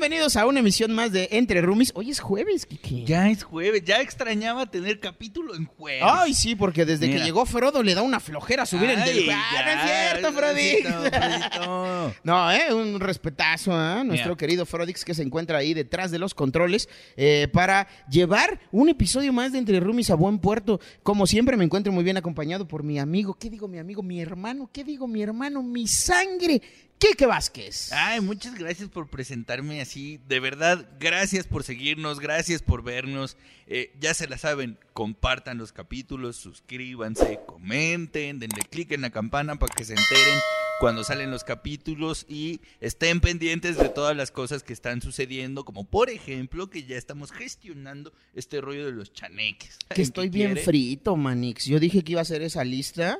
Bienvenidos a una emisión más de Entre Roomies. Hoy es jueves, Kiki. Ya es jueves, ya extrañaba tener capítulo en jueves. Ay, sí, porque desde que llegó Frodo le da una flojera subir el del... Ah, no es cierto, Frodix. Frodito. No, eh, un respetazo a nuestro Mira. querido Frodix que se encuentra ahí detrás de los controles eh, para llevar un episodio más de Entre Roomies a buen puerto. Como siempre me encuentro muy bien acompañado por mi amigo, ¿qué digo mi amigo? Mi hermano, ¿qué digo mi hermano? Mi sangre, Kike Vázquez. Ay, muchas gracias por presentarme así. De verdad, gracias por seguirnos, gracias por vernos. Eh, ya se la saben, compartan los capítulos, suscríbanse, comenten, denle click en la campana para que se enteren cuando salen los capítulos y estén pendientes de todas las cosas que están sucediendo, como por ejemplo que ya estamos gestionando este rollo de los chaneques. Que ¿Saben estoy bien quiere? frito, Manix. Yo dije que iba a hacer esa lista.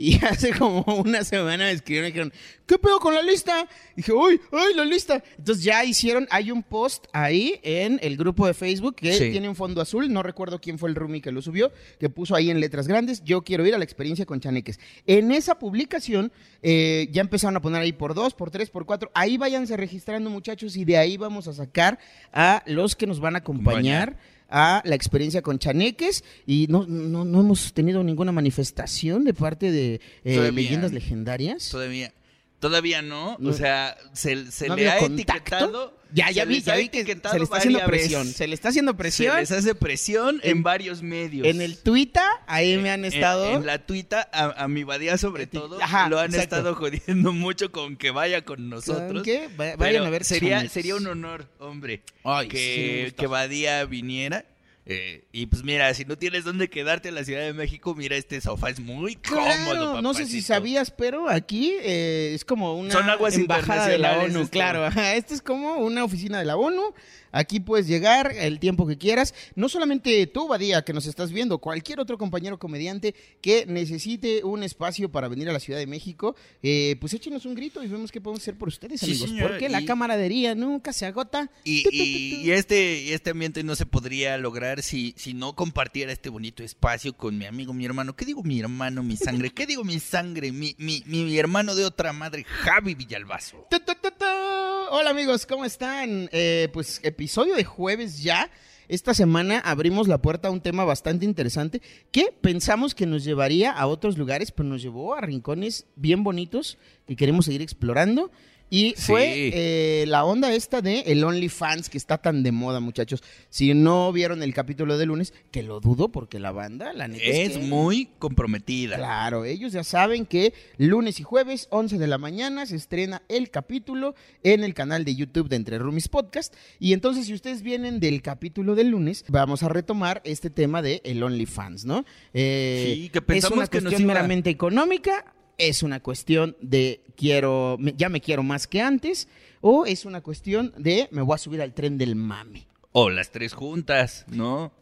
Y hace como una semana me escribieron y dijeron, ¿qué pedo con la lista? Y dije, uy, uy, la lista. Entonces ya hicieron, hay un post ahí en el grupo de Facebook que Sí. tiene un fondo azul. No recuerdo quién fue el roomie que lo subió, que puso ahí en letras grandes, yo quiero ir a la experiencia con chaneques. En esa publicación eh, ya empezaron a poner ahí por dos, por tres, por cuatro. Ahí váyanse registrando muchachos y de ahí vamos a sacar a los que nos van a acompañar a la experiencia con chaneques y no, no, no hemos tenido ninguna manifestación de parte de eh, leyendas legendarias. Todavía, todavía no. No. O sea, se, se ¿No le ha contacto? etiquetado. Ya, ya vi, ya vi que se le está haciendo presión. Se le está haciendo presión. Se les hace presión en, En- varios medios. En el Twitter, ahí me han En- estado. En, la tuita, a, a mi badía sobre todo, ajá, lo han exacto. estado jodiendo mucho con que vaya con nosotros. ¿Qué? Vayan a ver sería, sería un honor, hombre, Ay, que, que Badía viniera. Eh, y pues mira, si no tienes dónde quedarte en la Ciudad de México, mira, este sofá es muy cómodo, Claro, no sé si sabías, pero aquí eh, es como una Son aguas embajada de la ONU, esto. claro. Esto es como una oficina de la ONU. Aquí puedes llegar el tiempo que quieras. No solamente tú, Badía, que nos estás viendo, cualquier otro compañero comediante que necesite un espacio para venir a la Ciudad de México, eh, pues échenos un grito y vemos qué podemos hacer por ustedes, Sí, amigos. señor, porque la camaradería nunca se agota. Y, y- este, y este ambiente no se podría lograr si, si no compartiera este bonito espacio con mi amigo, mi hermano. ¿Qué digo mi hermano, mi sangre? ¿Qué digo mi sangre? Mi, mi, mi, hermano de otra madre, Javi Villalbazo. Hola amigos, ¿cómo están? Eh, pues episodio de jueves ya. Esta semana abrimos la puerta a un tema bastante interesante que pensamos que nos llevaría a otros lugares, pero nos llevó a rincones bien bonitos que queremos seguir explorando. Y Sí. fue eh, la onda esta de el OnlyFans que está tan de moda, muchachos. Si no vieron el capítulo de lunes, que lo dudo porque la banda, la neta Es que- muy comprometida. Claro, ellos ya saben que lunes y jueves, 11 de la mañana, se estrena el capítulo en el canal de YouTube de Entre Roomies Podcast. Y entonces, si ustedes vienen del capítulo del lunes, vamos a retomar este tema de el OnlyFans, ¿no? Eh, Sí, que es pensamos una que nos cuestión iba- meramente económica, es una cuestión de quiero, ya me quiero más que antes, o es una cuestión de me voy a subir al tren del mame. O las tres juntas, ¿no?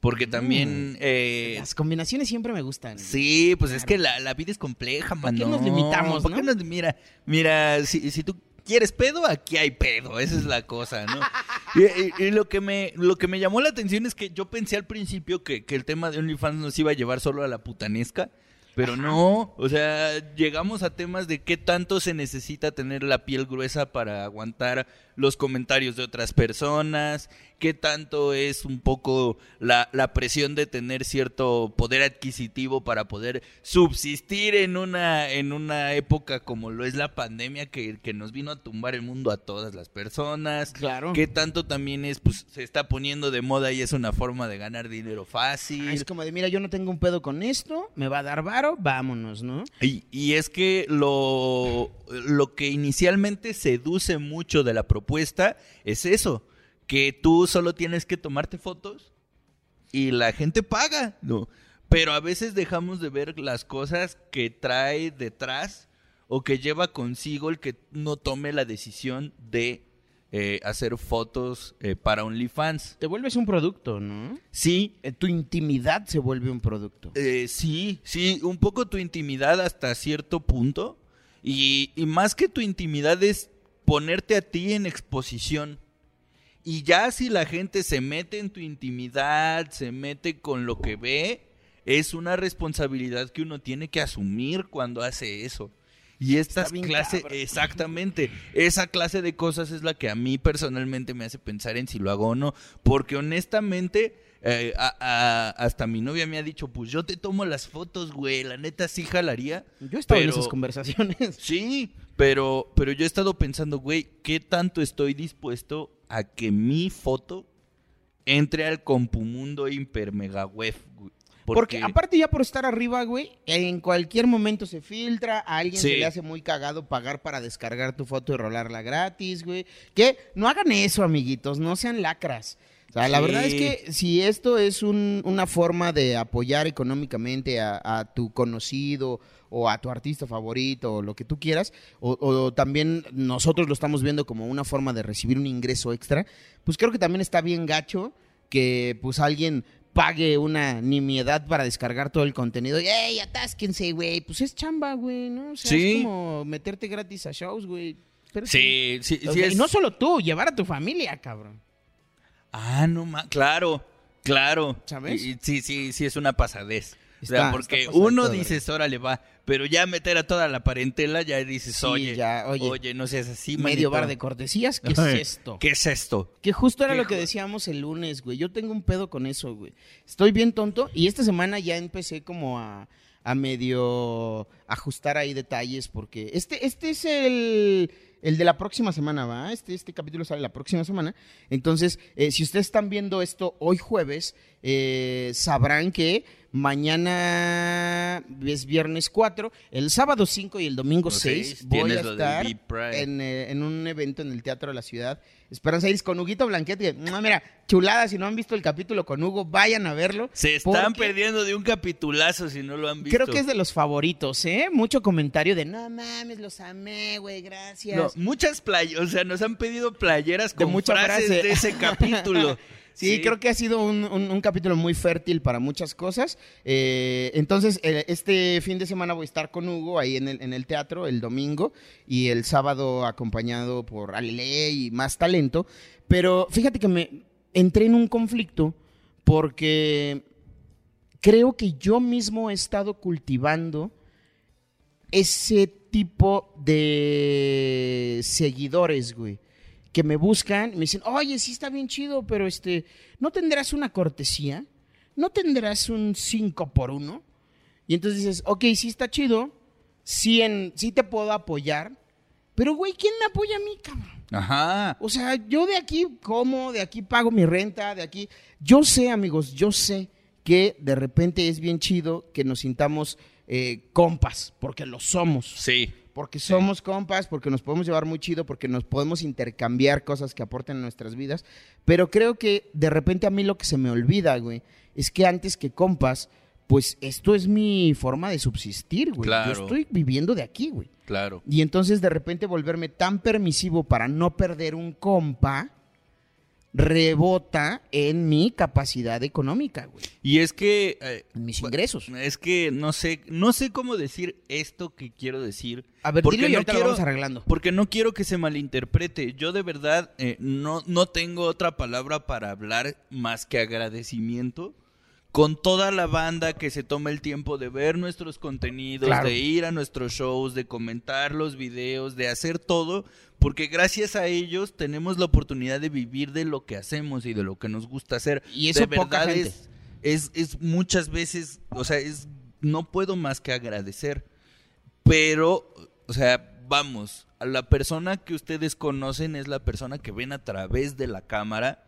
Porque también... eh, Las combinaciones siempre me gustan. Sí, pues es que la, la vida es compleja, ¿Por qué mano. nos limitamos, ¿Por qué no? nos- mira, mira, si, si tú quieres pedo, aquí hay pedo, esa es la cosa, ¿no? y, y- y lo que me lo que me llamó la atención es que yo pensé al principio que, que el tema de OnlyFans nos iba a llevar solo a la putanesca, pero no, o sea, llegamos a temas de qué tanto se necesita tener la piel gruesa para aguantar los comentarios de otras personas, qué tanto es un poco la, la presión de tener cierto poder adquisitivo para poder subsistir en una, en una época como lo es la pandemia que, que nos vino a tumbar el mundo a todas las personas. Claro. Qué tanto también es, pues, se está poniendo de moda y es una forma de ganar dinero fácil. Ah, Es como de, mira, yo no tengo un pedo con esto, me va a dar varo, vámonos, ¿no? Y, y es que lo, lo que inicialmente seduce mucho de la propuesta es eso, que tú solo tienes que tomarte fotos y la gente paga, ¿no? Pero a veces dejamos de ver las cosas que trae detrás o que lleva consigo el que uno tome la decisión de eh, hacer fotos eh, para OnlyFans. Te vuelves un producto, ¿no? Sí, Eh, Tu intimidad se vuelve un producto. Eh, sí, sí, un poco tu intimidad hasta cierto punto. Y, y más que tu intimidad es ponerte a ti en exposición. Y ya si la gente se mete en tu intimidad, se mete con lo que ve, es una responsabilidad que uno tiene que asumir cuando hace eso. Y esta Está bien clase, cabrón. exactamente, esa clase de cosas es la que a mí personalmente me hace pensar en si lo hago o no. Porque honestamente, eh, a- a- hasta mi novia me ha dicho, pues yo te tomo las fotos, güey, la neta sí jalaría. Yo he estado en esas conversaciones. Sí, pero, pero yo he estado pensando, güey, ¿qué tanto estoy dispuesto a que mi foto entre al compumundo hiper mega web? güey? Porque, aparte ya por estar arriba, güey, en cualquier momento se filtra, a alguien Sí. se le hace muy cagado pagar para descargar tu foto y rolarla gratis, güey. Que no hagan eso, amiguitos, no sean lacras. O sea, la verdad es que si esto es un- una forma de apoyar económicamente a, a tu conocido o a tu artista favorito o lo que tú quieras, o, o también nosotros lo estamos viendo como una forma de recibir un ingreso extra, pues creo que también está bien gacho que pues alguien pague una nimiedad para descargar todo el contenido. Y, ¡Ey, atásquense, güey! Pues es chamba, güey, ¿no? O sea, Sí. es como meterte gratis a shows, güey. Sí, sí, sí sea, es- Y no solo tú, llevar a tu familia, cabrón. Ah, no más, claro, claro. ¿Sabes? Y sí, sí, sí es una pasadez. O sea, porque uno dices, órale, va, pero ya meter a toda la parentela, ya dices, Sí, oye, ya, oye. oye, no seas así, Medio manito. bar de cortesías, ¿qué es esto? ¿Qué es esto? Que justo era ¿Qué lo que decíamos el lunes, güey. Yo tengo un pedo con eso, güey. Estoy bien tonto y esta semana ya empecé como a, a medio ajustar ahí detalles porque este, este es el, el de la próxima semana, ¿va? Este, este capítulo sale la próxima semana. Entonces, eh, si ustedes están viendo esto hoy jueves, eh, sabrán que mañana es viernes 4, el sábado 5 y el domingo Los 6 seis, voy a estar en, eh, en un evento en el Teatro de la Ciudad. Esperanza Iris con Huguito Blanquete. No, mira, chulada, si no han visto el capítulo con Hugo, vayan a verlo. Se están perdiendo de un capitulazo si no lo han visto. Creo que es de los favoritos, ¿eh? Mucho comentario de, no mames, los amé, güey, gracias. No, muchas playeras, o sea, nos han pedido playeras De con mucha frases frase. de ese capítulo. Sí, creo que ha sido un, un- un capítulo muy fértil para muchas cosas. Eh, entonces, eh, este fin de semana voy a estar con Hugo ahí en el, en el teatro el domingo y el sábado acompañado por Ale y más talento. Pero fíjate que me entré en un conflicto porque creo que yo mismo he estado cultivando ese tipo de seguidores, güey. Que me buscan y me dicen, oye, sí está bien chido, pero este, ¿no tendrás una cortesía? ¿No tendrás un 5 por 1? Y entonces dices, ok, sí está chido, sí, en, sí te puedo apoyar, pero güey, ¿quién me apoya a mí, cabrón? Ajá. O sea, yo de aquí como, de aquí pago mi renta, de aquí. Yo sé, amigos, yo sé que de repente es bien chido que nos sintamos eh, compas, porque lo somos. Sí. Porque somos compas, porque nos podemos llevar muy chido, porque nos podemos intercambiar cosas que aporten a nuestras vidas. Pero creo que de repente a mí lo que se me olvida, güey, es que antes que compas, pues esto es mi forma de subsistir, güey. Claro. Yo estoy viviendo de aquí, güey. Claro. Y entonces de repente volverme tan permisivo para no perder un compa rebota en mi capacidad económica, güey. Y es que eh, En mis ingresos. Es que no sé, no sé cómo decir esto que quiero decir. A ver, porque dilo y no ahorita lo quiero- vamos arreglando. Porque no quiero que se malinterprete. Yo de verdad eh, no, no tengo otra palabra para hablar más que agradecimiento con toda la banda que se toma el tiempo de ver nuestros contenidos, Claro. de ir a nuestros shows, de comentar los videos, de hacer todo, porque gracias a ellos tenemos la oportunidad de vivir de lo que hacemos y de lo que nos gusta hacer. Y eso de poca verdad gente. es, es, es muchas veces, o sea, es no puedo más que agradecer. Pero, o sea, vamos, a la persona que ustedes conocen es la persona que ven a través de la cámara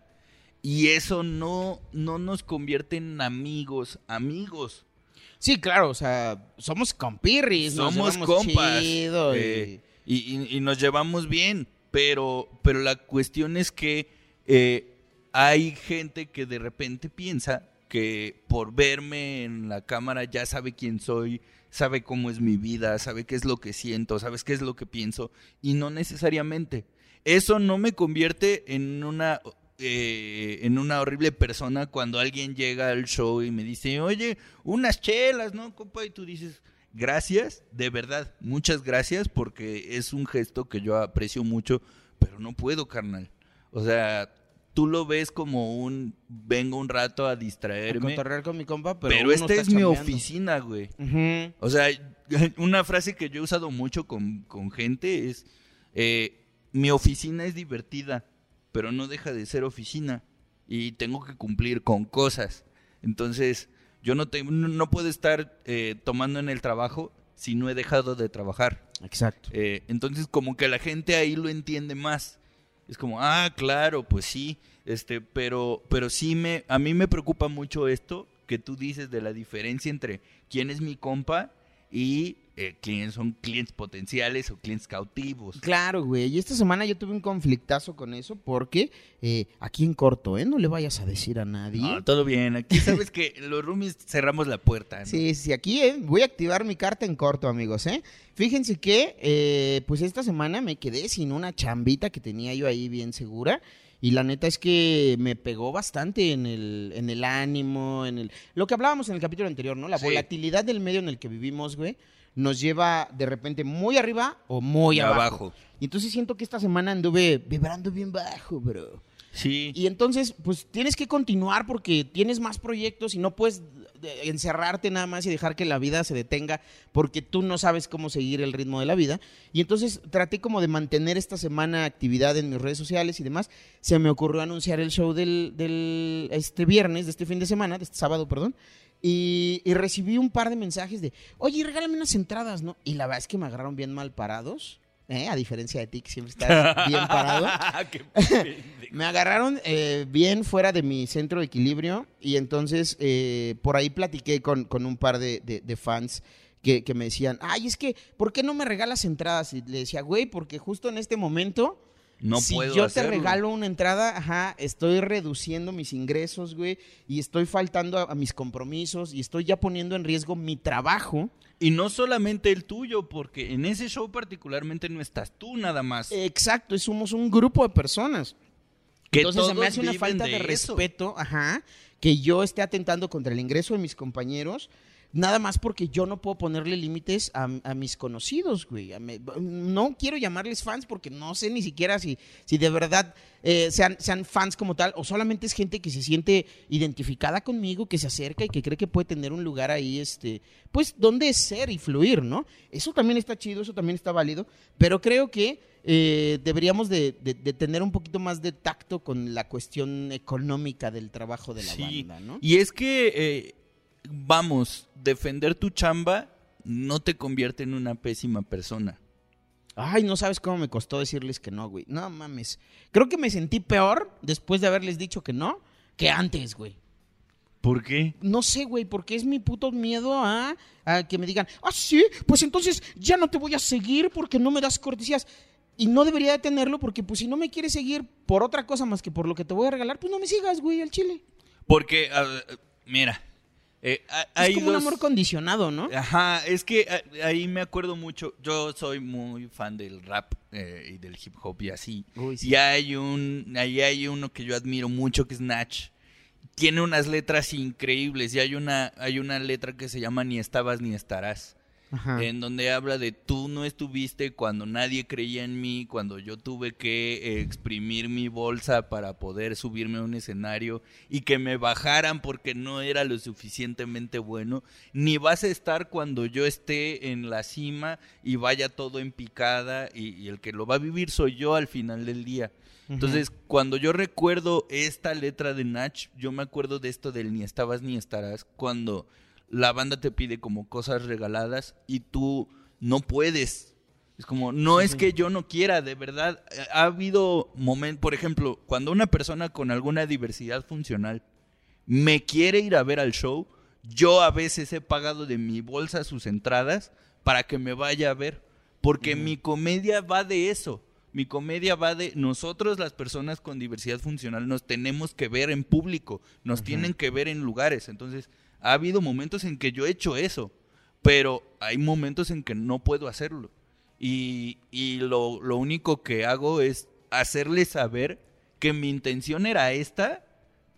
y eso no, no nos convierte en amigos, amigos. Sí, claro, o sea, somos compirris, Somos compas. chido y- eh, y, y- y nos llevamos bien, pero, pero la cuestión es que eh, hay gente que de repente piensa que por verme en la cámara ya sabe quién soy, sabe cómo es mi vida, sabe qué es lo que siento, sabes qué es lo que pienso, y no necesariamente. Eso no me convierte en una eh, en una horrible persona cuando alguien llega al show y me dice, oye, unas chelas, ¿no, compa? Y tú dices, gracias, de verdad, muchas gracias, porque es un gesto que yo aprecio mucho, pero no puedo, carnal. O sea, tú lo ves como un vengo un rato a A distraerme. cotorrear con mi compa, pero, Pero, esta es mi oficina, güey. O sea, una frase que yo he usado mucho con, con gente es, eh, mi oficina es divertida, pero no deja de ser oficina y tengo que cumplir con cosas. Entonces, yo no, te- no puedo estar eh, tomando en el trabajo si no he dejado de trabajar. Exacto. Eh, entonces, como que la gente ahí lo entiende más. Es como, ah, claro, pues sí, este, pero, pero sí me, a mí me preocupa mucho esto que tú dices de la diferencia entre quién es mi compa y eh, quiénes son clientes potenciales o clientes cautivos. Claro, güey. Y esta semana yo tuve un conflictazo con eso porque eh, aquí en corto, ¿eh? No le vayas a decir a nadie. No, todo bien, aquí sabes que los roomies cerramos la puerta. ¿no? Sí, sí, aquí eh, voy a activar mi carta en corto, amigos, ¿eh? Fíjense que, eh, pues esta semana me quedé sin una chambita que tenía yo ahí bien segura. Y la neta es que me pegó bastante en el, en el ánimo, en el... Lo que hablábamos en el capítulo anterior, ¿no? La Sí. volatilidad del medio en el que vivimos, güey, nos lleva de repente muy arriba o muy abajo. Y entonces siento que esta semana anduve vibrando bien bajo, bro. Sí. Y entonces, pues tienes que continuar porque tienes más proyectos y no puedes eh, encerrarte nada más y dejar que la vida se detenga porque tú no sabes cómo seguir el ritmo de la vida. Y entonces traté como de mantener esta semana actividad en mis redes sociales y demás. Se me ocurrió anunciar el show del, este viernes, de este fin de semana, de este sábado, perdón. Y, y recibí un par de mensajes de, oye, regálame unas entradas, ¿no? Y la verdad es que me agarraron bien mal parados. ¿Eh? A diferencia de ti, que siempre estás bien parado. Me agarraron eh, bien fuera de mi centro de equilibrio y entonces eh, por ahí platiqué con, con un par de, de- de fans que, que me decían, ay, es que, ¿por qué no me regalas entradas? Y le decía, güey, porque justo en este momento, no si puedo yo hacerlo. te regalo una entrada, ajá, estoy reduciendo mis ingresos, güey, y estoy faltando a, a mis compromisos y estoy ya poniendo en riesgo mi trabajo. Y no solamente el tuyo, porque en ese show particularmente no estás tú nada más. Exacto, y somos un grupo de personas. que Entonces se me hace una falta de, eso. respeto, ajá, que yo esté atentando contra el ingreso de mis compañeros, nada más porque yo no puedo ponerle límites a, a mis conocidos, güey. A me- no quiero llamarles fans porque no sé ni siquiera si, si de verdad eh, sean, sean fans como tal o solamente es gente que se siente identificada conmigo, que se acerca y que cree que puede tener un lugar ahí, este, pues donde ser y fluir, ¿no? Eso también está chido, eso también está válido, pero creo que eh, deberíamos de, de- de tener un poquito más de tacto con la cuestión económica del trabajo de la Sí, banda, ¿no? Y es que, eh, vamos, defender tu chamba no te convierte en una pésima persona. Ay, no sabes cómo me costó decirles que no, güey. No mames. Creo que me sentí peor después de haberles dicho que no que antes, güey. ¿Por qué? No sé, güey, porque es mi puto miedo a, a que me digan, ah, sí, pues entonces ya no te voy a seguir porque no me das cortesías. Y no debería de tenerlo porque, pues, si no me quieres seguir por otra cosa más que por lo que te voy a regalar, pues no me sigas, güey, al chile. Porque, mira, eh, hay es como un amor condicionado, ¿no? Ajá, es que ah, ahí me acuerdo mucho. Yo soy muy fan del rap eh, y del hip hop y así. Uy, sí. Y hay un, ahí hay uno que yo admiro mucho que es Natch. Tiene unas letras increíbles y hay una, hay una letra que se llama Ni estabas ni estarás. Ajá. En donde habla de tú no estuviste cuando nadie creía en mí, cuando yo tuve que eh, exprimir mi bolsa para poder subirme a un escenario y que me bajaran porque no era lo suficientemente bueno, ni vas a estar cuando yo esté en la cima y vaya todo en picada y, y el que lo va a vivir soy yo al final del día. Entonces, cuando yo recuerdo esta letra de Nach, yo me acuerdo de esto del ni estabas ni estarás, cuando la banda te pide como cosas regaladas y tú no puedes. Es como, no es que yo no quiera, de verdad. Ha habido momentos, por ejemplo, cuando una persona con alguna diversidad funcional me quiere ir a ver al show, yo a veces he pagado de mi bolsa sus entradas para que me vaya a ver. Porque mi comedia va de eso. Mi comedia va de nosotros las personas con diversidad funcional nos tenemos que ver en público, nos tienen que ver en lugares. Entonces, ha habido momentos en que yo he hecho eso, pero hay momentos en que no puedo hacerlo. Y, y lo, lo único que hago es hacerles saber que mi intención era esta,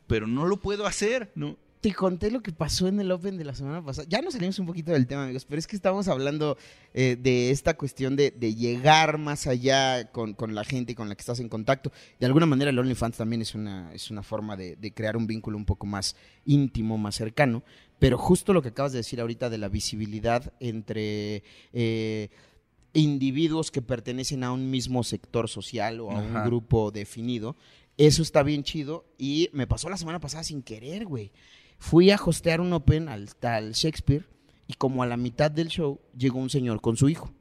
pero no lo puedo hacer, ¿no? Te conté lo que pasó en el Open de la semana pasada. Ya nos salimos un poquito del tema, amigos, pero es que estamos hablando eh, de esta cuestión de, de llegar más allá con, con la gente con la que estás en contacto. De alguna manera el OnlyFans también es una, es una forma de, de crear un vínculo un poco más íntimo, más cercano. Pero justo lo que acabas de decir ahorita de la visibilidad entre... eh, individuos que pertenecen a un mismo sector social o a un grupo definido. Eso está bien chido y me pasó la semana pasada sin querer, güey. Fui a hostear un open al, al Shakespeare y como a la mitad del show llegó un señor con su hijo.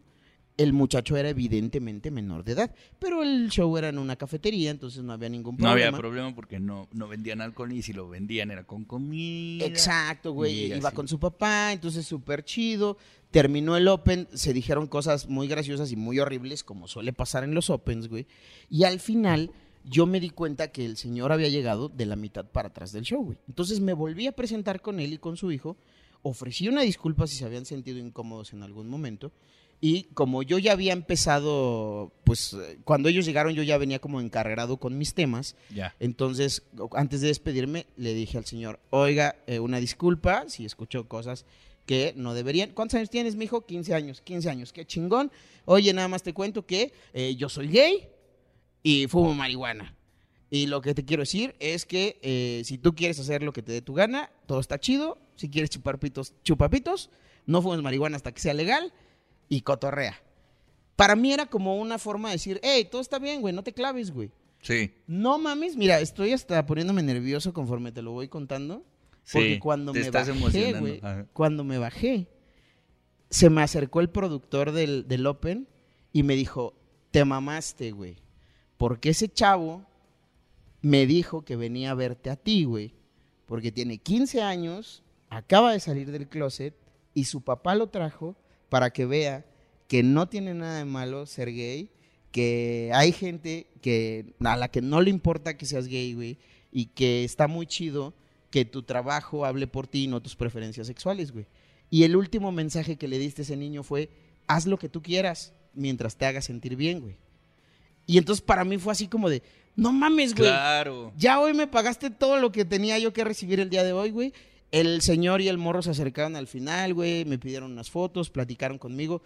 El muchacho era evidentemente menor de edad, pero el show era en una cafetería, entonces no había ningún No problema. había problema porque no, no vendían alcohol y si lo vendían era con comida. Exacto, güey. Iba así. con su papá, entonces súper chido. Terminó el Open, se dijeron cosas muy graciosas y muy horribles, como suele pasar en los Opens, güey. Y al final, yo me di cuenta que el señor había llegado de la mitad para atrás del show, güey. Entonces me volví a presentar con él y con su hijo. Ofrecí una disculpa si se habían sentido incómodos en algún momento. Y como yo ya había empezado, pues eh, cuando ellos llegaron yo ya venía como encarregado con mis temas. Ya. Entonces, antes de despedirme, le dije al señor, oiga, eh, una disculpa si escuchó cosas que no deberían. ¿Cuántos años tienes, mijo? 15 años, 15 años, qué chingón. Oye, nada más te cuento que eh, yo soy gay y fumo marihuana. Y lo que te quiero decir es que eh, si tú quieres hacer lo que te dé tu gana, todo está chido. Si quieres chupar pitos, chupa pitos. No fumes marihuana hasta que sea legal y cotorrea. Para mí era como una forma de decir, hey, todo está bien, güey, no te claves, güey. Sí. No mames, mira, estoy hasta poniéndome nervioso conforme te lo voy contando. Porque Sí, cuando me bajé, güey, cuando me bajé, se me acercó el productor del, del Open y me dijo, te mamaste, güey. Porque ese chavo me dijo que venía a verte a ti, güey. Porque tiene 15 años, acaba de salir del closet y su papá lo trajo para que vea que no tiene nada de malo ser gay, que hay gente que a la que no le importa que seas gay, güey, y que está muy chido que tu trabajo hable por ti y no tus preferencias sexuales, güey. Y el último mensaje que le diste a ese niño fue, haz lo que tú quieras mientras te hagas sentir bien, güey. Y entonces para mí fue así como de, no mames, güey. Claro. Ya hoy me pagaste todo lo que tenía yo que recibir el día de hoy, güey. El señor y el morro se acercaron al final, güey. Me pidieron unas fotos, platicaron conmigo.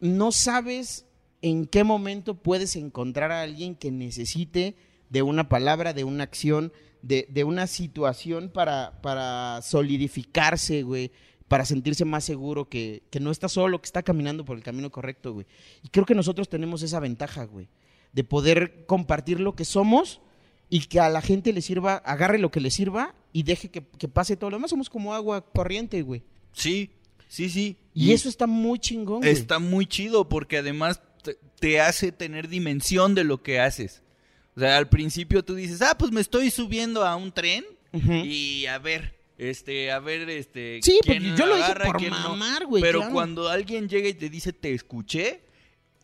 No sabes en qué momento puedes encontrar a alguien que necesite de una palabra, de una acción, de, de una situación para, para solidificarse, güey. Para sentirse más seguro que, que no está solo, que está caminando por el camino correcto, güey. Y creo que nosotros tenemos esa ventaja, güey. De poder compartir lo que somos y que a la gente le sirva, agarre lo que le sirva y deje que, que pase todo lo demás. Somos como agua corriente, güey. Sí, sí, sí. Y, eso está muy chingón, güey. está muy chido porque además te, te hace tener dimensión de lo que haces. O sea, al principio tú dices, ah, pues me estoy subiendo a un tren y a ver, este, a ver, este. Sí, quién porque yo lo agarra, por quién no. mamar, güey, Pero claro. cuando alguien llega y te dice, te escuché,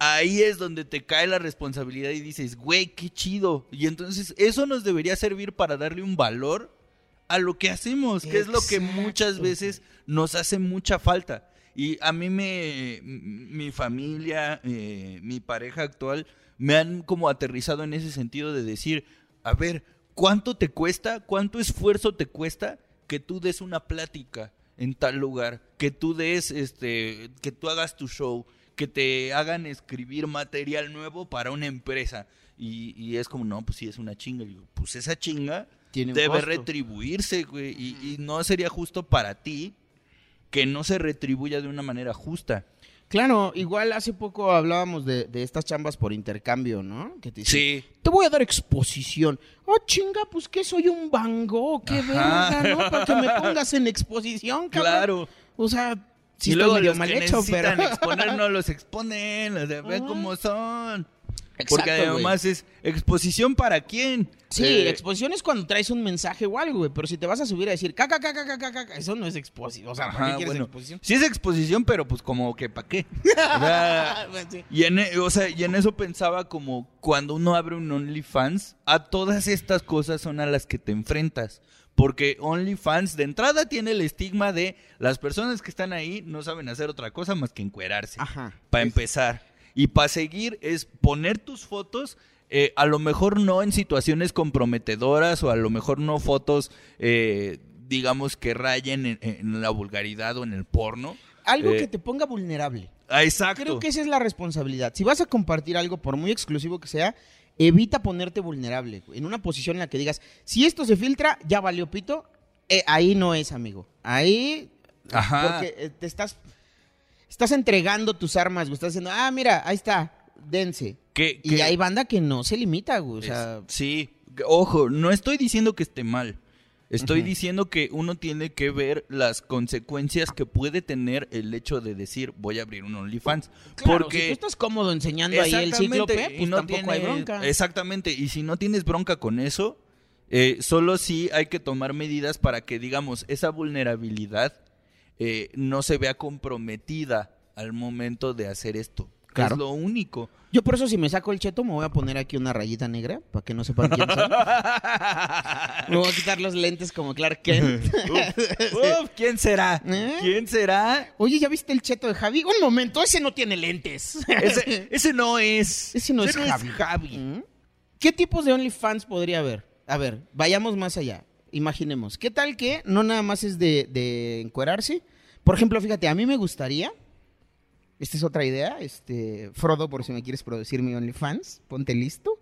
ahí es donde te cae la responsabilidad y dices, güey, qué chido. Y entonces eso nos debería servir para darle un valor a lo que hacemos, que es lo que muchas veces nos hace mucha falta. Y a mí me, mi familia, eh, mi pareja actual, me han como aterrizado en ese sentido de decir, a ver, ¿cuánto te cuesta? ¿Cuánto esfuerzo te cuesta que tú des una plática en tal lugar? Que tú des, este, que tú hagas tu show, que te hagan escribir material nuevo para una empresa. Y, y es como, no, pues sí, es una chinga. Y digo, pues esa chinga Tiene debe costo. retribuirse, güey. Y, y no sería justo para ti que no se retribuya de una manera justa. Claro, igual hace poco hablábamos de, de estas chambas por intercambio, ¿no? Que te dicen, Sí. te voy a dar exposición. Oh, chinga, pues que soy un bango, qué verga, ¿no? Para que me pongas en exposición, cabrón. Claro. O sea, sí y estoy luego medio los mal que hecho, pero... exponer no los exponen, o sea, ven Ajá. cómo son. Exacto, Porque además es exposición para quién. Sí, Eh, exposición es cuando traes un mensaje o algo, güey. Pero si te vas a subir a decir caca, caca, caca, caca, eso no es exposición. O sea, ¿para ajá, qué quieres bueno, exposición? Sí es exposición, pero pues como que para qué. O sea, Pues sí. Y en, e- o sea, y en eso pensaba como cuando uno abre un OnlyFans, a todas estas cosas son a las que te enfrentas. Porque OnlyFans de entrada tiene el estigma de las personas que están ahí no saben hacer otra cosa más que encuerarse. Ajá. Para empezar. Y para seguir es poner tus fotos, eh, a lo mejor no en situaciones comprometedoras o a lo mejor no fotos eh, digamos, que rayen en, en la vulgaridad o en el porno. Algo Eh, que te ponga vulnerable. Ah, exacto. Creo que esa es la responsabilidad. Si vas a compartir algo, por muy exclusivo que sea, evita ponerte vulnerable. En una posición en la que digas, si esto se filtra, ya valió pito. ahí no es, amigo. Ahí. Ajá. Porque te estás. Estás entregando tus armas, güey. Estás diciendo, ah, mira, ahí está, dense. Que- Y que- hay banda que no se limita, güey. O sea, Es- sí, ojo, no estoy diciendo que esté mal. Estoy diciendo que uno tiene que ver las consecuencias que puede tener el hecho de decir voy a abrir un OnlyFans. claro, porque si tú estás cómodo enseñando ahí el cíclope, y pues no tampoco hay tiene- bronca. Exactamente, y si no tienes bronca con eso, eh, solo sí hay que tomar medidas para que, digamos, esa vulnerabilidad eh, no se vea comprometida al momento de hacer esto. Claro. Es lo único. Yo por eso si me saco el cheto me voy a poner aquí una rayita negra para que no sepan quién soy. me voy a quitar los lentes como Clark Kent. Uf, uf, ¿quién será? ¿Eh? ¿Quién será? Oye, ¿ya viste el cheto de Javi? Un momento, ese no tiene lentes. Ese, ese no es. Ese no es Javi. ¿Mm? ¿Qué tipos de OnlyFans podría haber? A ver, vayamos más allá. Imaginemos. ¿Qué tal que no nada más es de, de encuerarse? Por ejemplo, fíjate, a mí me gustaría. Esta es otra idea. Este, Frodo, por si me quieres producir mi OnlyFans, ponte listo.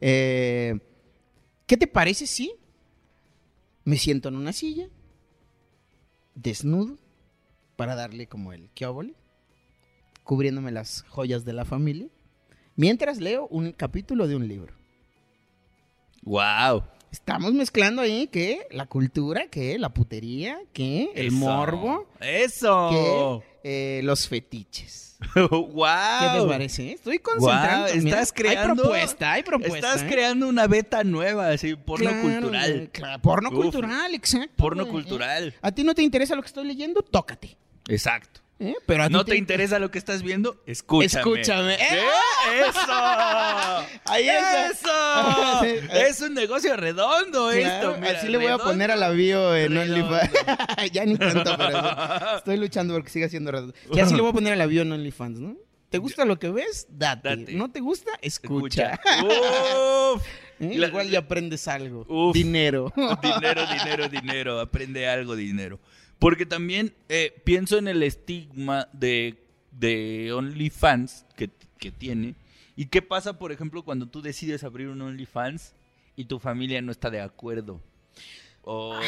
Eh, ¿Qué te parece si me siento en una silla, desnudo, para darle como el óvole, cubriéndome las joyas de la familia, mientras leo un capítulo de un libro? Wow. Estamos mezclando ahí que la cultura, que la putería, que el morbo, Eso. que eh, los fetiches. wow. ¿Qué te parece? Estoy concentrando. Mira. estás creando. Hay propuesta, hay propuesta. Estás ¿eh? creando una beta nueva, así, porno Claro, cultural. güey, claro, porno Uf. cultural, exacto. Porno güey. cultural. ¿A ti no te interesa lo que estoy leyendo? Tócate. Exacto. ¿Eh? Pero a ¿No te interesa lo que estás viendo? Escúchame. Escúchame. ¿Qué? ¡Eso! Ahí. ¡Eso! Es un negocio redondo Claro, esto. mira, así le voy a poner a la bio en. OnlyFans. ya ni tanto, pero estoy luchando porque siga siendo redondo. Y así le voy a poner a la bio en OnlyFans, ¿no? ¿Te gusta lo que ves? Date. Date. ¿No te gusta? Escucha. Escucha. Uf. ¿Eh? La- Igual ya aprendes algo. Uf. Dinero. dinero, dinero, dinero. Aprende algo, dinero. Porque también eh, pienso en el estigma de, de OnlyFans que, que tiene. ¿Y qué pasa, por ejemplo, cuando tú decides abrir un OnlyFans y tu familia no está de acuerdo? O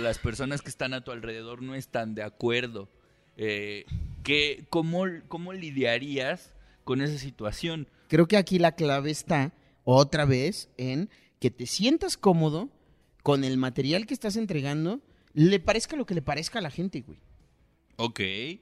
las personas que están a tu alrededor no están de acuerdo. Eh, ¿qué- cómo, ¿Cómo lidiarías con esa situación? Creo que aquí la clave está otra vez en que te sientas cómodo con el material que estás entregando, le parezca lo que le parezca a la gente, güey. Ok.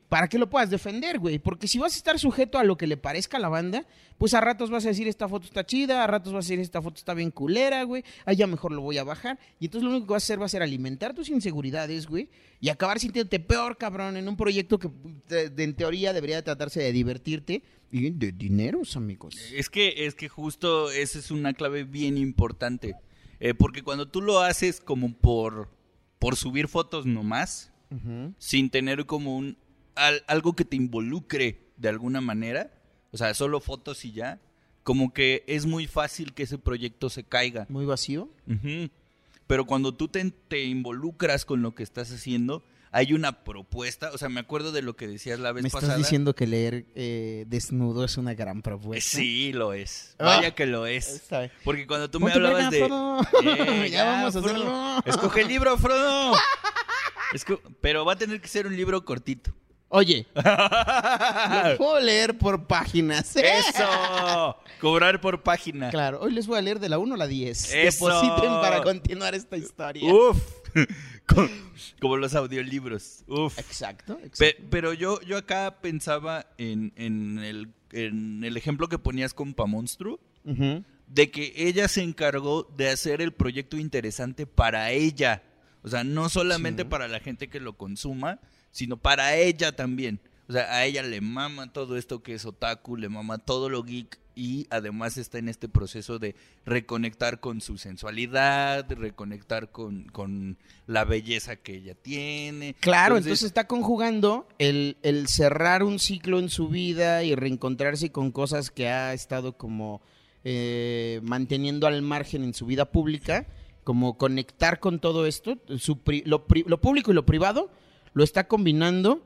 para que lo puedas defender, güey. Porque si vas a estar sujeto a lo que le parezca a la banda, pues a ratos vas a decir esta foto está chida, a ratos vas a decir esta foto está bien culera, güey. Ah, ya mejor lo voy a bajar. Y entonces lo único que vas a hacer va a ser alimentar tus inseguridades, güey. Y acabar sintiéndote peor, cabrón, en un proyecto que de- en teoría debería tratarse de divertirte y de dineros, amigos. Es que, es que justo esa es una clave bien importante. Eh, porque cuando tú lo haces como por, por subir fotos nomás, Ujú. sin tener como un al- algo que te involucre de alguna manera, o sea, solo fotos y ya, como que es muy fácil que ese proyecto se caiga. Muy vacío. Pero cuando tú te, te involucras con lo que estás haciendo, hay una propuesta, o sea, me acuerdo de lo que decías la vez Me estás pasada. diciendo que leer eh, desnudo es una gran propuesta. Sí, lo es. Ah. Vaya que lo es. Está. Porque cuando tú me hablabas de... Eh, Ya vamos a Frodo. hacerlo. Escoge el libro, Frodo. Esco- Pero va a tener que ser un libro cortito. Oye, puedo leer por páginas. ¡Eso! Cobrar por página. Claro, hoy les voy a leer de la 1 a la 10. Eso. Depositen para continuar esta historia. Uf. Co- Como los audiolibros. Uf. Exacto, exacto. Pe- pero yo, yo acá pensaba en, en el, en el ejemplo que ponías con Pamonstru, Ujú. de que ella se encargó de hacer el proyecto interesante para ella. O sea, no solamente Sí. para la gente que lo consuma, sino para ella también. O sea, a ella le mama todo esto que es otaku, le mama todo lo geek y además está en este proceso de reconectar con su sensualidad, de reconectar con, con la belleza que ella tiene. Claro, entonces, está conjugando el, el cerrar un ciclo en su vida y reencontrarse con cosas que ha estado como eh, manteniendo al margen en su vida pública como conectar con todo esto, su pri- lo, pri- lo público y lo privado, lo está combinando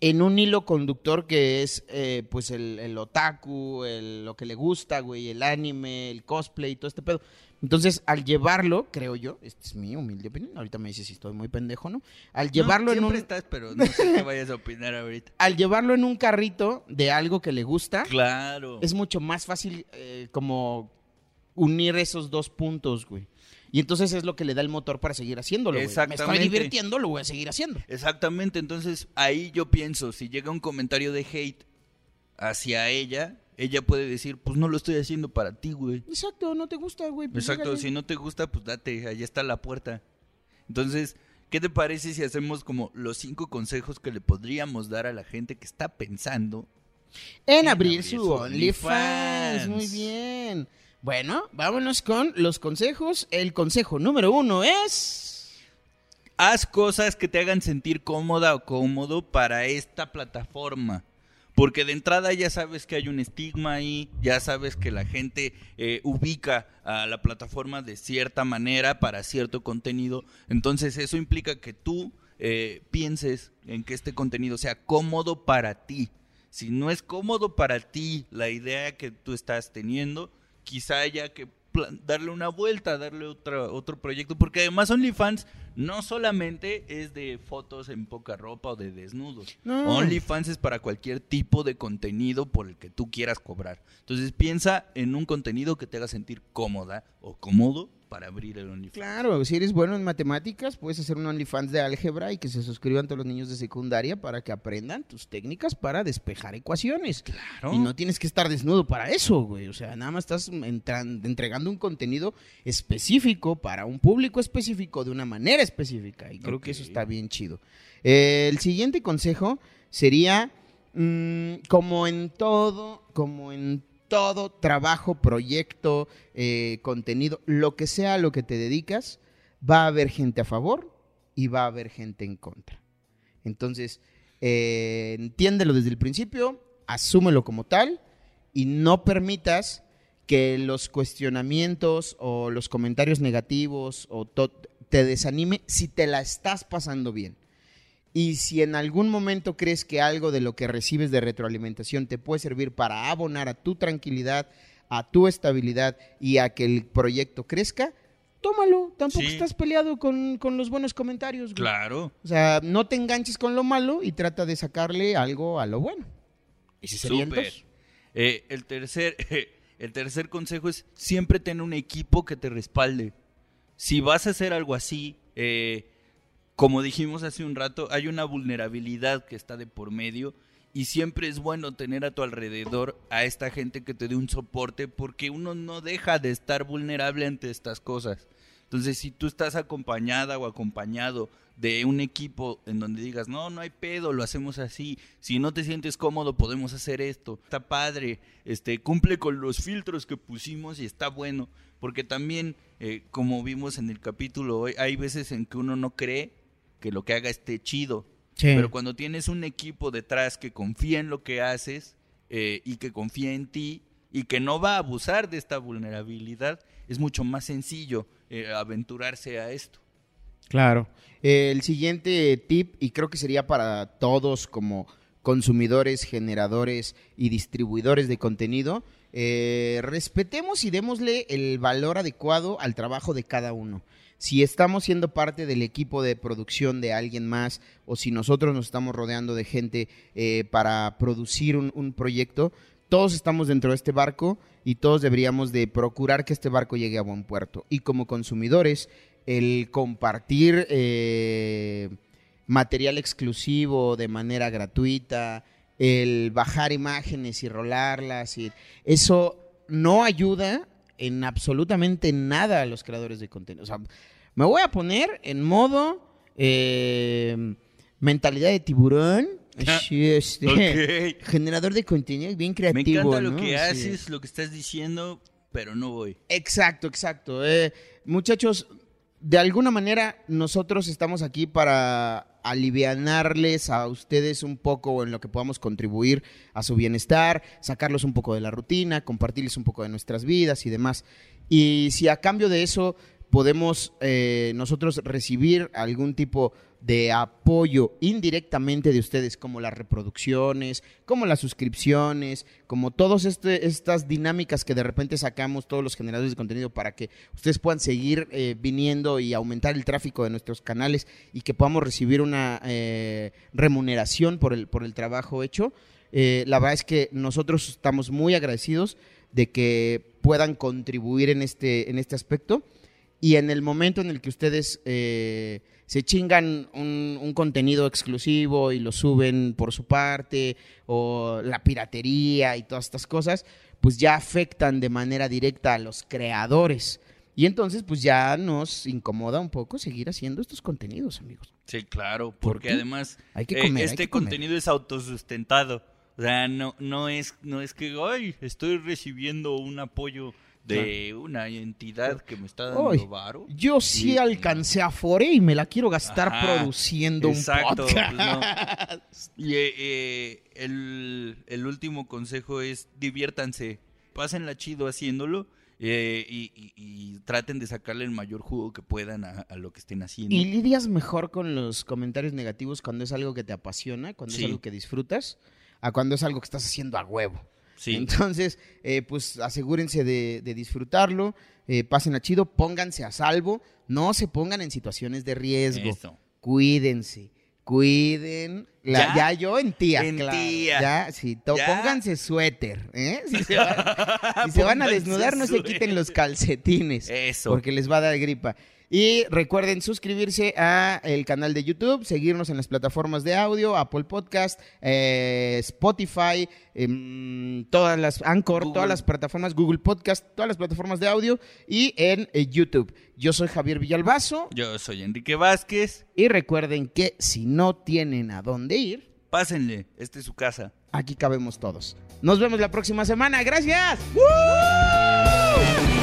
en un hilo conductor que es eh, pues el, el otaku, el- lo que le gusta, güey, el anime, el cosplay, todo este pedo. Entonces, al llevarlo, creo yo, esta es mi humilde opinión, ahorita me dices si estoy muy pendejo, ¿no? Al llevarlo No, en un estás, pero no sé qué vayas a opinar ahorita. al llevarlo en un carrito de algo que le gusta, Claro. es mucho más fácil eh, como unir esos dos puntos, güey. Y entonces es lo que le da el motor para seguir haciéndolo, güey. Me estoy Exactamente. divirtiendo, lo voy a seguir haciendo. Exactamente, entonces ahí yo pienso, si llega un comentario de hate hacia ella, ella puede decir, pues no lo estoy haciendo para ti, güey. Exacto, no te gusta, güey. pues Exacto, si no te gusta, pues date, ahí está la puerta. Entonces, ¿qué te parece si hacemos como los cinco consejos que le podríamos dar a la gente que está pensando? En En abrir abrir su. OnlyFans. Muy bien. Bueno, vámonos con los consejos. El consejo número uno es... Haz cosas que te hagan sentir cómoda o cómodo para esta plataforma. Porque de entrada ya sabes que hay un estigma ahí, ya sabes que la gente eh, ubica a la plataforma de cierta manera para cierto contenido. Entonces eso implica que tú eh, pienses en que este contenido sea cómodo para ti. Si no es cómodo para ti la idea que tú estás teniendo, quizá haya que darle una vuelta, darle otra, otro proyecto, porque además OnlyFans no solamente es de fotos en poca ropa o de desnudos. No. OnlyFans es para cualquier tipo de contenido por el que tú quieras cobrar. Entonces piensa en un contenido que te haga sentir cómoda o cómodo para abrir el OnlyFans. Claro, si eres bueno en matemáticas, puedes hacer un OnlyFans de álgebra y que se suscriban todos los niños de secundaria para que aprendan tus técnicas para despejar ecuaciones. Claro. Y no tienes que estar desnudo para eso, güey. O sea, nada más estás entregando un contenido específico para un público específico de una manera específica. Y creo que eso está bien chido. Eh, el siguiente consejo sería, mm, como en todo, como en todo trabajo, proyecto, eh, contenido, lo que sea a lo que te dedicas, va a haber gente a favor y va a haber gente en contra. Entonces, eh, entiéndelo desde el principio, asúmelo como tal y no permitas que los cuestionamientos o los comentarios negativos o te desanime si te la estás pasando bien. Y si en algún momento crees que algo de lo que recibes de retroalimentación te puede servir para abonar a tu tranquilidad, a tu estabilidad y a que el proyecto crezca, tómalo. Tampoco Sí. estás peleado con, con los buenos comentarios. güey. Claro. O sea, no te enganches con lo malo y trata de sacarle algo a lo bueno. Súper. dos. Eh, el tercer el tercer consejo es siempre tener un equipo que te respalde. Si vas a hacer algo así, eh, como dijimos hace un rato, hay una vulnerabilidad que está de por medio y siempre es bueno tener a tu alrededor a esta gente que te dé un soporte porque uno no deja de estar vulnerable ante estas cosas. Entonces, si tú estás acompañada o acompañado de un equipo en donde digas, no, no hay pedo, lo hacemos así, si no te sientes cómodo, podemos hacer esto, está padre, este, cumple con los filtros que pusimos y está bueno, porque también, eh, como vimos en el capítulo hoy, hay veces en que uno no cree que lo que haga esté chido, pero cuando tienes un equipo detrás que confía en lo que haces eh, y que confía en ti y que no va a abusar de esta vulnerabilidad, es mucho más sencillo eh, aventurarse a esto. Claro. Eh, el siguiente tip, y creo que sería para todos como consumidores, generadores y distribuidores de contenido, eh, respetemos y démosle el valor adecuado al trabajo de cada uno. Si estamos siendo parte del equipo de producción de alguien más o si nosotros nos estamos rodeando de gente eh, para producir un, un proyecto, todos estamos dentro de este barco y todos deberíamos de procurar que este barco llegue a buen puerto. Y como consumidores, el compartir eh, material exclusivo de manera gratuita, el bajar imágenes y rolarlas, y eso no ayuda en absolutamente nada a los creadores de contenido. O sea, me voy a poner en modo eh, mentalidad de tiburón. Ah, Sí, este. Generador de contenido bien Me creativo. encanta lo ¿no? que Sí. haces, lo que estás diciendo, pero no voy. Exacto, exacto. Eh, muchachos, de alguna manera nosotros estamos aquí para alivianarles a ustedes un poco en lo que podamos contribuir a su bienestar, sacarlos un poco de la rutina, compartirles un poco de nuestras vidas y demás. Y si a cambio de eso podemos eh, nosotros recibir algún tipo de apoyo indirectamente de ustedes, como las reproducciones, como las suscripciones, como todas este, estas dinámicas que de repente sacamos todos los generadores de contenido para que ustedes puedan seguir eh, viniendo y aumentar el tráfico de nuestros canales y que podamos recibir una eh, remuneración por el, por el trabajo hecho. Eh, la verdad es que nosotros estamos muy agradecidos de que puedan contribuir en este, en este aspecto y en el momento en el que ustedes eh, se chingan un, un, contenido exclusivo y lo suben por su parte, o la piratería y todas estas cosas, pues ya afectan de manera directa a los creadores. Y entonces, pues ya nos incomoda un poco seguir haciendo estos contenidos, amigos. Sí, claro, porque además Hay que eh, hay este comer. contenido es autosustentado. O sea, no, no es, no es que ay, estoy recibiendo un apoyo de una entidad que me está dando varo. Yo sí alcancé a Fore y me la quiero gastar Ajá, produciendo exacto, un pues podcast. Y eh, eh, el, el último consejo es diviértanse, pásenla chido haciéndolo eh, y, y- y traten de sacarle el mayor jugo que puedan a, a lo que estén haciendo. ¿Y lidias mejor con los comentarios negativos cuando es algo que te apasiona, cuando Sí. es algo que disfrutas, a cuando es algo que estás haciendo a huevo? Sí. Entonces, eh, pues asegúrense de, de disfrutarlo, eh, pásenla chido, pónganse a salvo, no se pongan en situaciones de riesgo. Eso. Cuídense, cuiden. La- ¿Ya? ya, yo en tía, En claro. tía. Ya, sí, to- ¿Ya? pónganse suéter, ¿eh? Si se, van, si se van a desnudar, no se quiten los calcetines. Eso. Porque les va a dar gripa. Y recuerden suscribirse a el canal de YouTube, seguirnos en las plataformas de audio, Apple Podcast, eh, Spotify, em, todas las Anchor, Google. todas las plataformas, Google Podcast, todas las plataformas de audio y en eh, YouTube. Yo soy Javier Villalbazo Yo soy Enrique Vázquez. y recuerden que si no tienen a dónde ir, Pásenle, esta es su casa. aquí cabemos todos. Nos vemos la próxima semana. Gracias. ¡Woo!